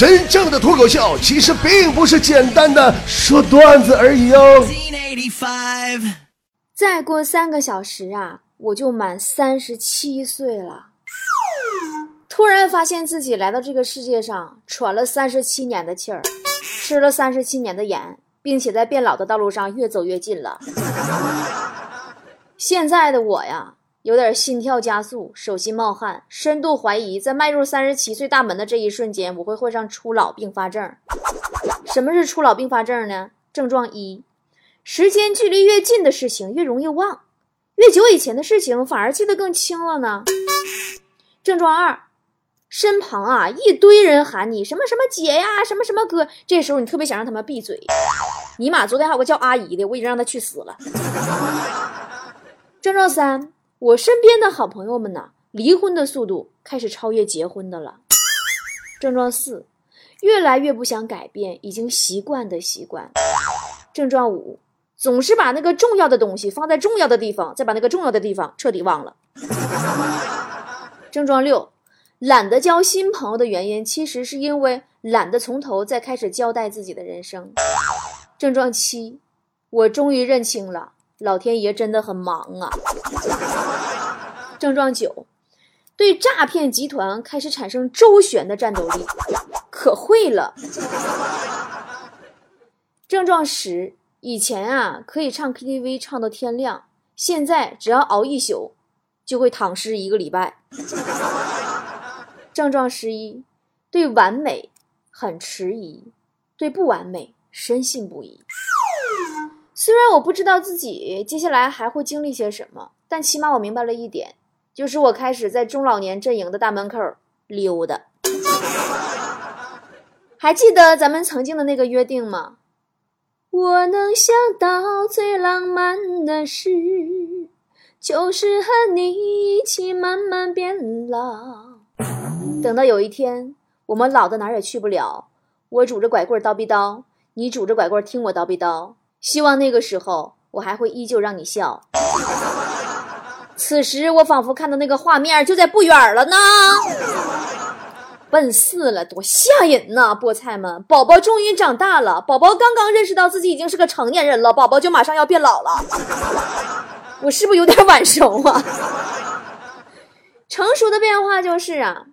真正的脱口秀其实并不是简单的说段子而已哦。再过三个小时啊，我就满三十七岁了。突然发现自己来到这个世界上，喘了三十七年的气儿，吃了三十七年的盐，并且在变老的道路上越走越近了。现在的我呀。有点心跳加速，手心冒汗，深度怀疑在迈入三十七岁大门的这一瞬间，我会患上初老并发症。什么是初老并发症呢？症状一：时间距离越近的事情越容易忘，越久以前的事情反而记得更清了呢。症状二：身旁啊一堆人喊你什么什么姐呀，什么什么哥，这时候你特别想让他们闭嘴。尼玛，昨天还有个叫阿姨的，我已经让他去死了。症状三。我身边的好朋友们呢，离婚的速度开始超越结婚的了。症状四，越来越不想改变已经习惯的习惯。症状五，总是把那个重要的东西放在重要的地方，再把那个重要的地方彻底忘了。症状六，懒得交新朋友的原因，其实是因为懒得从头再开始交代自己的人生。症状七，我终于认清了。老天爷真的很忙啊！症状九，对诈骗集团开始产生周旋的战斗力，可会了。症状十，以前啊可以唱 KTV 唱到天亮，现在只要熬一宿，就会躺尸一个礼拜。症状十一，对完美很迟疑，对不完美深信不疑。虽然我不知道自己接下来还会经历些什么，但起码我明白了一点，就是我开始在中老年阵营的大门口溜达。还记得咱们曾经的那个约定吗？我能想到最浪漫的事，就是和你一起慢慢变老。等到有一天我们老的哪儿也去不了，我拄着拐棍叨逼叨，你拄着拐棍听我叨逼叨。希望那个时候我还会依旧让你笑。此时我仿佛看到那个画面就在不远了呢。奔四了，多吓人呐！菠菜们，宝宝终于长大了，宝宝刚刚认识到自己已经是个成年人了，宝宝就马上要变老了。我是不是有点晚熟啊？成熟的变化就是啊，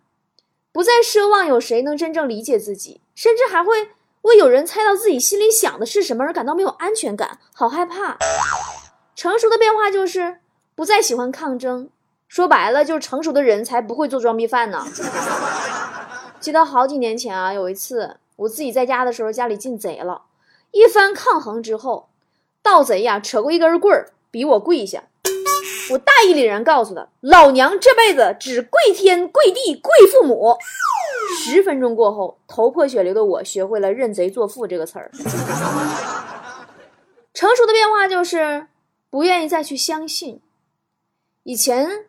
不再奢望有谁能真正理解自己，甚至还会。为有人猜到自己心里想的是什么而感到没有安全感，好害怕。成熟的变化就是不再喜欢抗争，说白了就是成熟的人才不会做装逼犯呢。记得好几年前啊，有一次我自己在家的时候，家里进贼了，一番抗衡之后，盗贼呀扯过一根棍儿逼我跪下，我大义凛然告诉他，老娘这辈子只跪天跪地跪父母。十分钟过后，头破血流的我学会了“认贼作父”这个词儿。成熟的变化就是不愿意再去相信。以前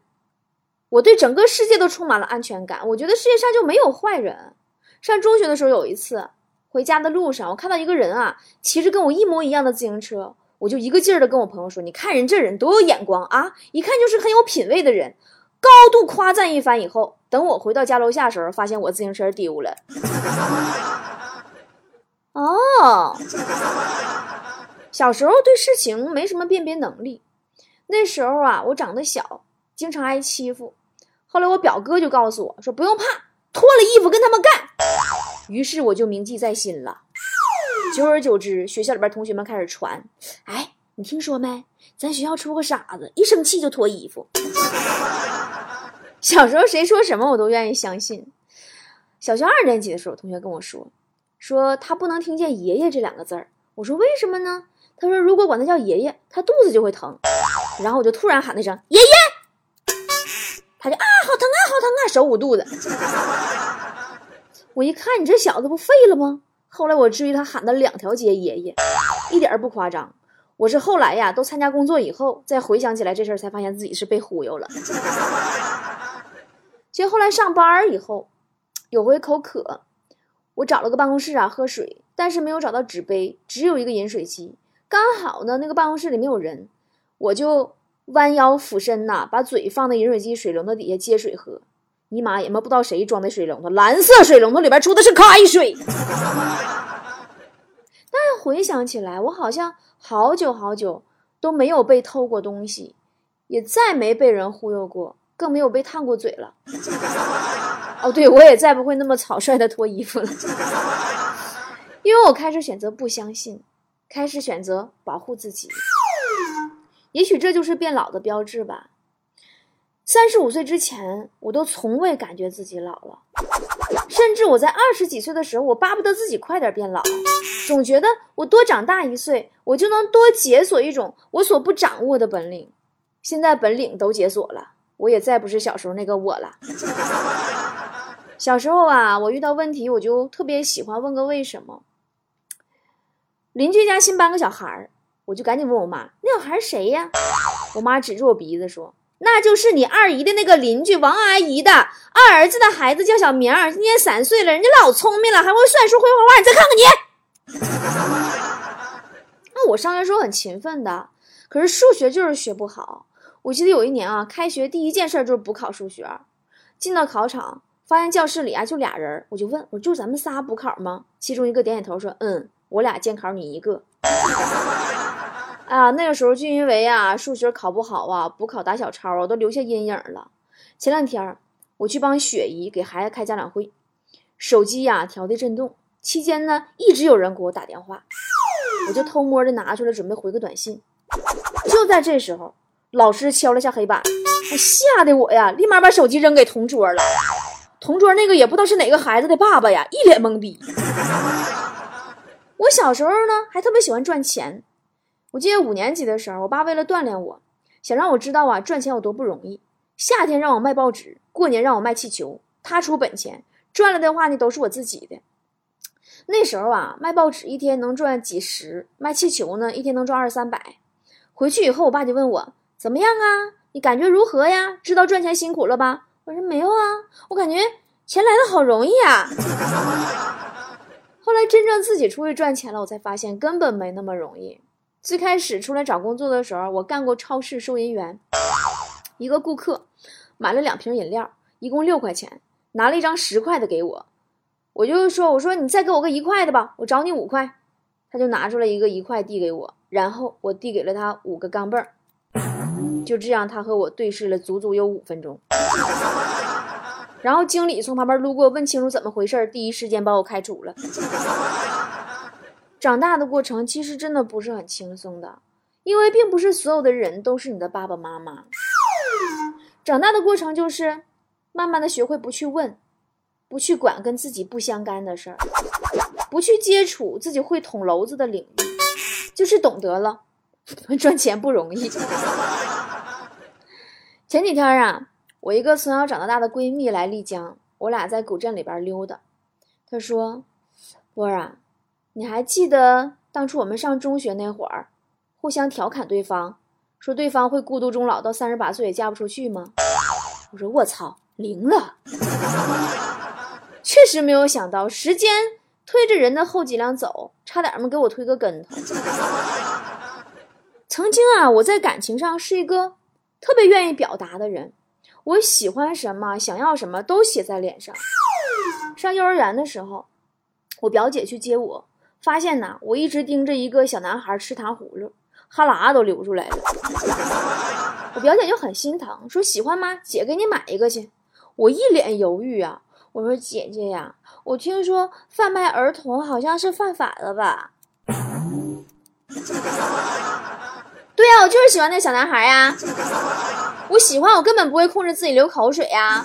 我对整个世界都充满了安全感，我觉得世界上就没有坏人。上中学的时候，有一次回家的路上，我看到一个人啊，骑着跟我一模一样的自行车，我就一个劲儿的跟我朋友说：“你看人这人多有眼光啊，一看就是很有品位的人。”高度夸赞一番以后，等我回到家楼下时候，发现我自行车丢了。哦，小时候对事情没什么辨别能力，那时候啊，我长得小，经常挨欺负。后来我表哥就告诉我说：“不用怕，脱了衣服跟他们干。”于是我就铭记在心了。久而久之，学校里边同学们开始传：“哎，你听说没？咱学校出个傻子，一生气就脱衣服。”小时候谁说什么我都愿意相信。小学二年级的时候，同学跟我说，说他不能听见“爷爷”这两个字儿。我说为什么呢？他说如果管他叫爷爷，他肚子就会疼。然后我就突然喊了一声“爷爷”，他就啊，好疼啊，好疼啊，手捂肚子。我一看，你这小子不废了吗？后来我至于他喊了两条街“爷爷”，一点不夸张。我是后来呀，都参加工作以后，再回想起来这事儿，才发现自己是被忽悠了。其实后来上班以后，有回口渴，我找了个办公室啊喝水，但是没有找到纸杯，只有一个饮水机。刚好呢，那个办公室里没有人，我就弯腰俯身呐，把嘴放在饮水机水龙头底下接水喝。尼玛也妈不知道谁装的水龙头，蓝色水龙头里边出的是开水。但回想起来，我好像好久好久都没有被偷过东西，也再没被人忽悠过，更没有被烫过嘴了。哦，对，我也再不会那么草率的脱衣服了，因为我开始选择不相信，开始选择保护自己。也许这就是变老的标志吧。三十五岁之前，我都从未感觉自己老了，甚至我在二十几岁的时候，我巴不得自己快点变老，总觉得我多长大一岁，我就能多解锁一种我所不掌握的本领。现在本领都解锁了，我也再不是小时候那个我了。小时候啊，我遇到问题，我就特别喜欢问个为什么。邻居家新搬个小孩儿，我就赶紧问我妈：“那小孩谁呀？”我妈指着我鼻子说。那就是你二姨的那个邻居王阿姨的二儿子的孩子，叫小明，今年三岁了，人家老聪明了，还会算数、会画画。你再看看你。那我上学时候很勤奋的，可是数学就是学不好。我记得有一年啊，开学第一件事就是补考数学。进到考场，发现教室里啊就俩人，我就问我就咱们仨补考吗？其中一个点点头说：“嗯，我俩监考，你一个。”啊，那个时候就因为啊数学考不好啊，补考打小抄啊，都留下阴影了。前两天我去帮雪姨给孩子开家长会，手机呀调的震动，期间呢一直有人给我打电话，我就偷摸的拿出来准备回个短信。就在这时候，老师敲了下黑板，吓得我呀立马把手机扔给同桌了。同桌那个也不知道是哪个孩子的爸爸呀，一脸懵逼。我小时候呢还特别喜欢赚钱。我记得五年级的时候，我爸为了锻炼我，想让我知道啊赚钱有多不容易。夏天让我卖报纸，过年让我卖气球，他出本钱，赚了的话呢都是我自己的。那时候啊，卖报纸一天能赚几十，卖气球呢一天能赚二三百。回去以后，我爸就问我怎么样啊？你感觉如何呀？知道赚钱辛苦了吧？我说没有啊，我感觉钱来的好容易啊。后来真正自己出去赚钱了，我才发现根本没那么容易。最开始出来找工作的时候，我干过超市收银员。一个顾客买了两瓶饮料，一共六块钱，拿了一张十块的给我，我就说：“我说你再给我个一块的吧，我找你五块。”他就拿出来一个一块递给我，然后我递给了他五个钢镚儿。就这样，他和我对视了足足有五分钟。然后经理从旁边路过，问清楚怎么回事，第一时间把我开除了。长大的过程其实真的不是很轻松的，因为并不是所有的人都是你的爸爸妈妈。长大的过程就是慢慢的学会不去问，不去管跟自己不相干的事儿，不去接触自己会捅娄子的领域，就是懂得了 赚钱不容易。前几天啊，我一个从小长到大的闺蜜来丽江，我俩在古镇里边溜达，她说：“波儿啊。”你还记得当初我们上中学那会儿，互相调侃对方，说对方会孤独终老到三十八岁也嫁不出去吗？我说我操，灵了！确实没有想到，时间推着人的后脊梁走，差点没给我推个跟头。曾经啊，我在感情上是一个特别愿意表达的人，我喜欢什么，想要什么都写在脸上。上幼儿园的时候，我表姐去接我。发现呐，我一直盯着一个小男孩吃糖葫芦，哈喇都流出来了。我表姐就很心疼，说喜欢吗？姐给你买一个去。我一脸犹豫啊，我说姐姐呀，我听说贩卖儿童好像是犯法的吧？对呀，我就是喜欢那小男孩呀。我喜欢，我根本不会控制自己流口水呀。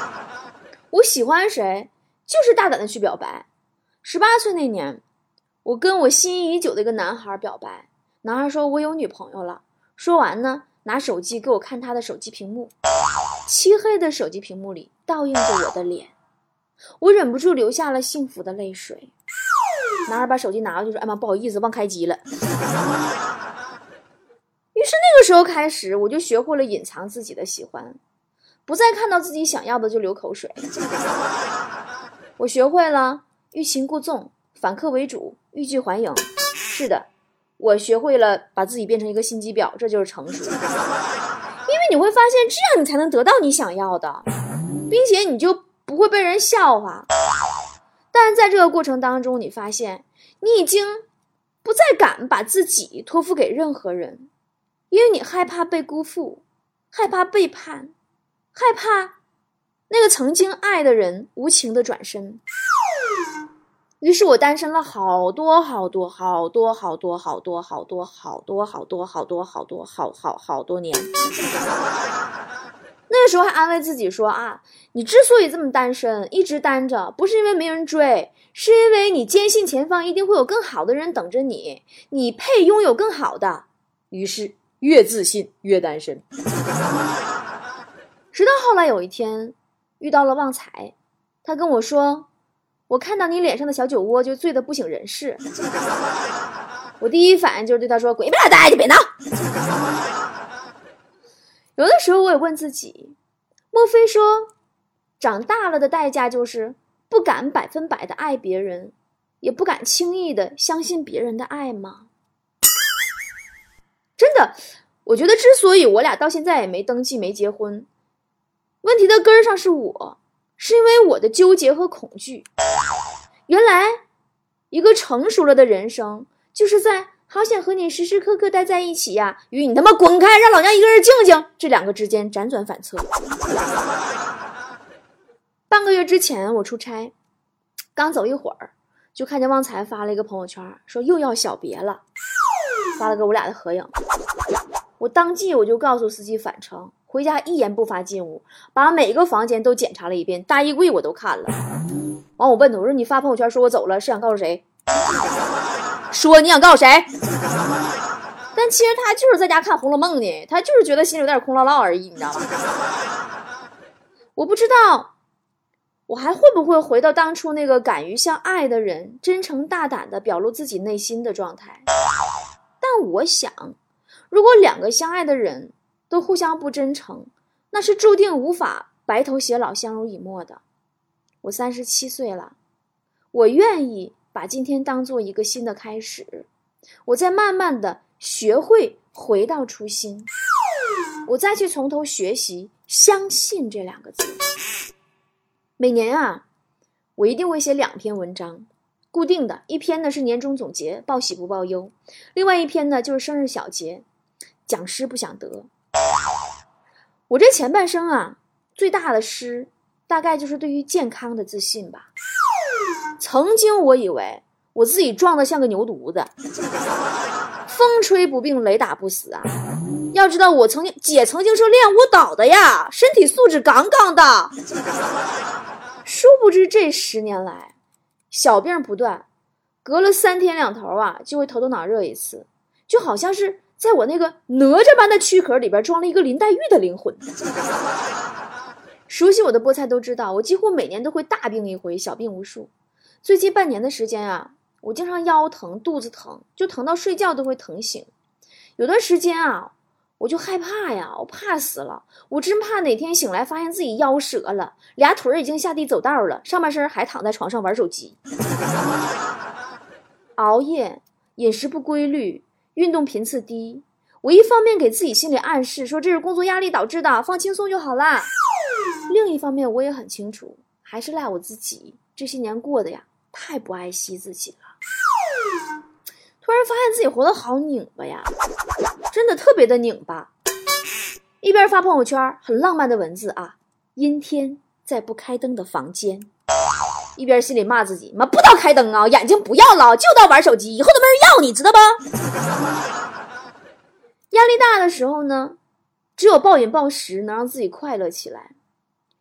我喜欢谁，就是大胆的去表白。十八岁那年，我跟我心仪已久的一个男孩表白。男孩说：“我有女朋友了。”说完呢，拿手机给我看他的手机屏幕，漆黑的手机屏幕里倒映着我的脸，我忍不住流下了幸福的泪水。男孩把手机拿过去说：“哎妈，不好意思，忘开机了。”于是那个时候开始，我就学会了隐藏自己的喜欢，不再看到自己想要的就流口水。我学会了。欲擒故纵，反客为主，欲拒还迎。是的，我学会了把自己变成一个心机婊，这就是成熟。因为你会发现，这样你才能得到你想要的。并且你就不会被人笑话。但在这个过程当中，你发现你已经不再敢把自己托付给任何人，因为你害怕被辜负，害怕背叛，害怕那个曾经爱的人无情的转身。于是我单身了好多好多好多好多好多好多好多好多好多好多好好好多年。那时候还安慰自己说啊，你之所以这么单身，一直单着，不是因为没人追，是因为你坚信前方一定会有更好的人等着你，你配拥有更好的。于是越自信越单身。直到后来有一天遇到了旺财，他跟我说。我看到你脸上的小酒窝，就醉得不省人事。我第一反应就是对他说：“滚一边呆去，别闹。”有的时候我也问自己：莫非说，长大了的代价就是不敢百分百的爱别人，也不敢轻易的相信别人的爱吗？真的，我觉得之所以我俩到现在也没登记、没结婚，问题的根儿上是我。是因为我的纠结和恐惧。原来，一个成熟了的人生，就是在“好想和你时时刻刻待在一起呀”与“你他妈滚开，让老娘一个人静静”这两个之间辗转反侧。半个月之前，我出差，刚走一会儿，就看见旺财发了一个朋友圈，说又要小别了，发了个我俩的合影。我当即我就告诉司机返程。回家一言不发进屋，把每个房间都检查了一遍，大衣柜我都看了。完，我问他，我说你发朋友圈说我走了，是想告诉谁？说你想告诉谁？但其实他就是在家看《红楼梦》呢，他就是觉得心里有点空落落而已，你知道吗？我不知道我还会不会回到当初那个敢于向爱的人真诚大胆的表露自己内心的状态。但我想，如果两个相爱的人，都互相不真诚，那是注定无法白头偕老、相濡以沫的。我三十七岁了，我愿意把今天当做一个新的开始，我在慢慢的学会回到初心，我再去从头学习相信这两个字。每年啊，我一定会写两篇文章，固定的一篇呢是年终总结，报喜不报忧；另外一篇呢就是生日小结，讲师不想得。我这前半生啊，最大的失，大概就是对于健康的自信吧。曾经我以为我自己壮得像个牛犊子，风吹不病，雷打不死啊。要知道我曾经姐曾经是练舞蹈的呀，身体素质杠杠的。殊不知这十年来，小病不断，隔了三天两头啊，就会头疼脑热一次，就好像是。在我那个哪吒般的躯壳里边装了一个林黛玉的灵魂。熟悉我的菠菜都知道，我几乎每年都会大病一回，小病无数。最近半年的时间啊，我经常腰疼、肚子疼，就疼到睡觉都会疼醒。有段时间啊，我就害怕呀，我怕死了，我真怕哪天醒来发现自己腰折了，俩腿已经下地走道了，上半身还躺在床上玩手机。熬夜，饮食不规律。运动频次低，我一方面给自己心理暗示说这是工作压力导致的，放轻松就好啦。另一方面我也很清楚，还是赖我自己这些年过的呀，太不爱惜自己了。突然发现自己活得好拧巴呀，真的特别的拧巴。一边发朋友圈，很浪漫的文字啊，阴天在不开灯的房间。一边心里骂自己：“妈不道开灯啊，眼睛不要了，就到玩手机，以后都没人要你，知道吧？” 压力大的时候呢，只有暴饮暴食能让自己快乐起来。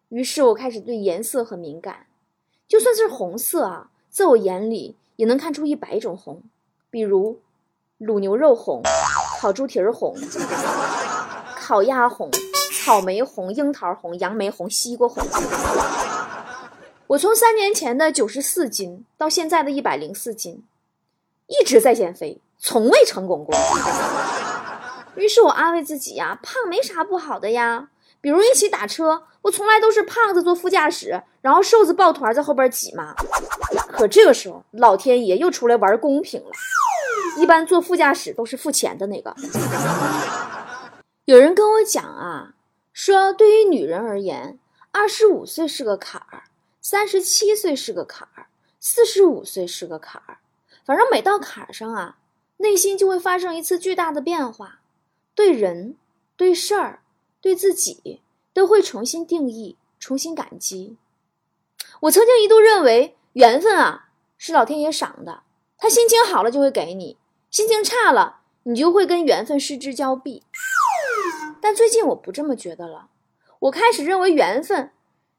于是我开始对颜色很敏感，就算是红色啊，在我眼里也能看出一百种红，比如卤牛肉红、烤猪蹄儿红、烤鸭红、草莓红、樱桃红、杨梅红、西瓜红。我从三年前的九十四斤到现在的一百零四斤，一直在减肥，从未成功过。于是我安慰自己呀，胖没啥不好的呀。比如一起打车，我从来都是胖子坐副驾驶，然后瘦子抱团在后边挤嘛。可这个时候，老天爷又出来玩公平了，一般坐副驾驶都是付钱的那个。有人跟我讲啊，说对于女人而言。二十五岁是个坎儿，三十七岁是个坎儿，四十五岁是个坎儿。反正每到坎儿上啊，内心就会发生一次巨大的变化，对人、对事儿、对自己都会重新定义、重新感激。我曾经一度认为缘分啊是老天爷赏的，他心情好了就会给你，心情差了你就会跟缘分失之交臂。但最近我不这么觉得了，我开始认为缘分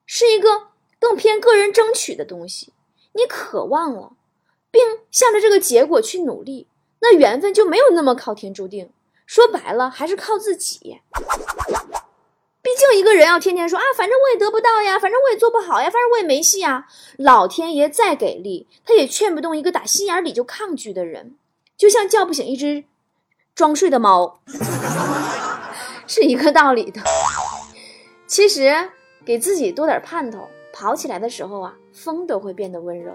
是一个更偏个人争取的东西。你渴望了，并向着这个结果去努力，那缘分就没有那么靠天注定。说白了，还是靠自己。毕竟一个人要天天说啊，反正我也得不到呀，反正我也做不好呀，反正我也没戏呀。老天爷再给力，他也劝不动一个打心眼里就抗拒的人，就像叫不醒一只装睡的猫。是一个道理的。其实给自己多点盼头，跑起来的时候啊，风都会变得温柔。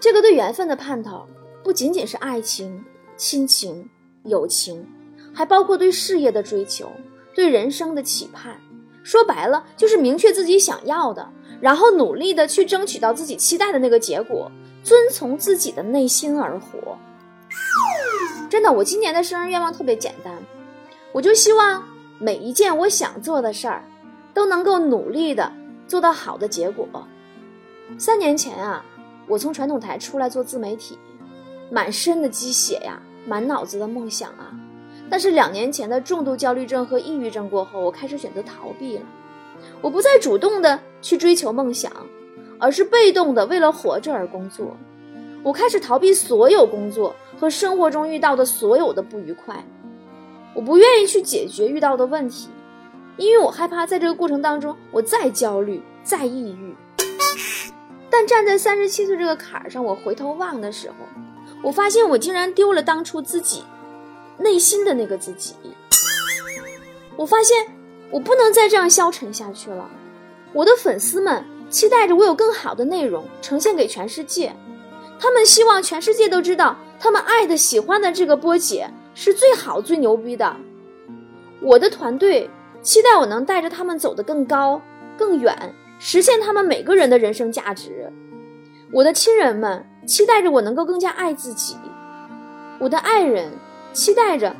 这个对缘分的盼头，不仅仅是爱情、亲情、友情，还包括对事业的追求、对人生的期盼。说白了，就是明确自己想要的，然后努力的去争取到自己期待的那个结果，遵从自己的内心而活。真的，我今年的生日愿望特别简单。我就希望每一件我想做的事儿，都能够努力的做到好的结果。三年前啊，我从传统台出来做自媒体，满身的鸡血呀，满脑子的梦想啊。但是两年前的重度焦虑症和抑郁症过后，我开始选择逃避了。我不再主动的去追求梦想，而是被动的为了活着而工作。我开始逃避所有工作和生活中遇到的所有的不愉快。我不愿意去解决遇到的问题，因为我害怕在这个过程当中我再焦虑、再抑郁。但站在三十七岁这个坎儿上，我回头望的时候，我发现我竟然丢了当初自己内心的那个自己。我发现我不能再这样消沉下去了。我的粉丝们期待着我有更好的内容呈现给全世界，他们希望全世界都知道他们爱的、喜欢的这个波姐。是最好最牛逼的，我的团队期待我能带着他们走得更高更远，实现他们每个人的人生价值。我的亲人们期待着我能够更加爱自己，我的爱人期待着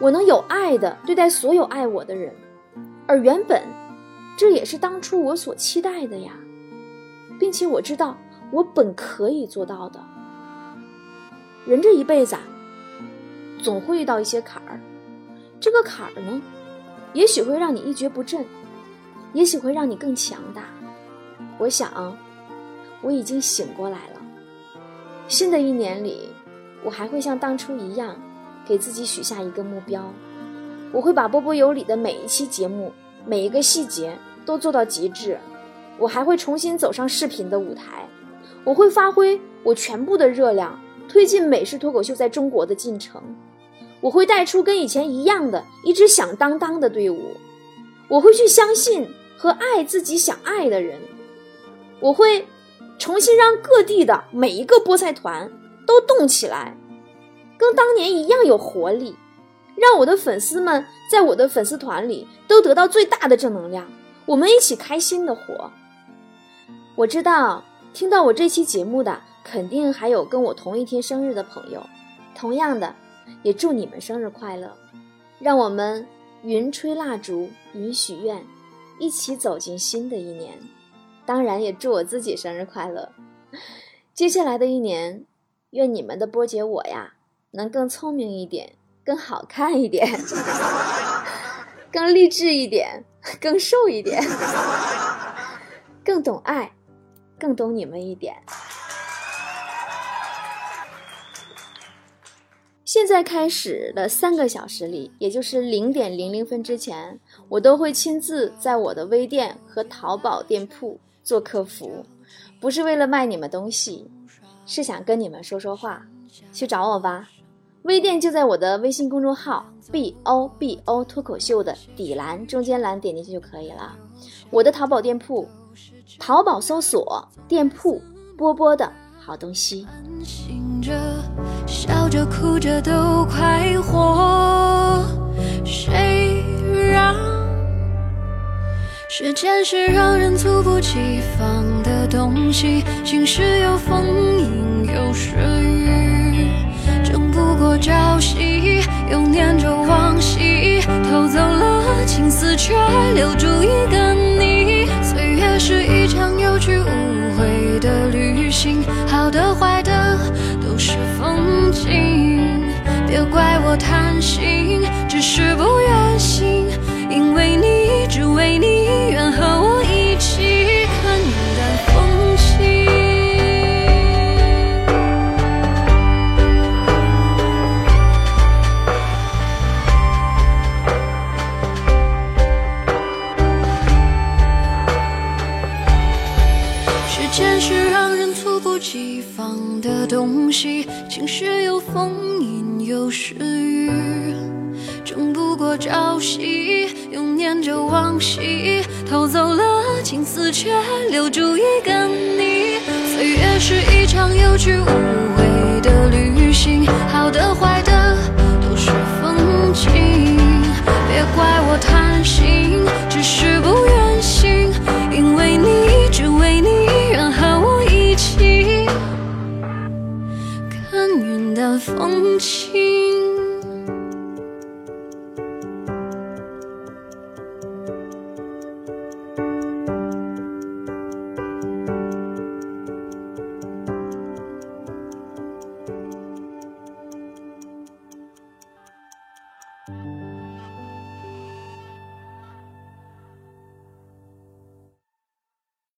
我能有爱的对待所有爱我的人，而原本这也是当初我所期待的呀，并且我知道我本可以做到的。人这一辈子啊。总会遇到一些坎儿，这个坎儿呢，也许会让你一蹶不振，也许会让你更强大。我想，我已经醒过来了。新的一年里，我还会像当初一样，给自己许下一个目标。我会把波波有理的每一期节目，每一个细节都做到极致。我还会重新走上视频的舞台，我会发挥我全部的热量，推进美式脱口秀在中国的进程。我会带出跟以前一样的一支响当当的队伍，我会去相信和爱自己想爱的人，我会重新让各地的每一个菠菜团都动起来，跟当年一样有活力，让我的粉丝们在我的粉丝团里都得到最大的正能量，我们一起开心的活。我知道听到我这期节目的肯定还有跟我同一天生日的朋友，同样的。也祝你们生日快乐！让我们云吹蜡烛，云许愿，一起走进新的一年。当然，也祝我自己生日快乐！接下来的一年，愿你们的波姐我呀，能更聪明一点，更好看一点，更励志一点，更瘦一点，更懂爱，更懂你们一点。现在开始的三个小时里，也就是零点零零分之前，我都会亲自在我的微店和淘宝店铺做客服，不是为了卖你们东西，是想跟你们说说话。去找我吧，微店就在我的微信公众号 b o b o 脱口秀的底栏中间栏点进去就可以了。我的淘宝店铺，淘宝搜索店铺波波的好东西。安心着笑着哭着都快活，谁让时间是让人猝不及防的东西，晴时有风，阴有时雨，争不过朝夕，又念着往昔，偷走了青丝，却留住一个你。岁月是一场有去无的旅行，好的坏的都是风景，别怪我贪心，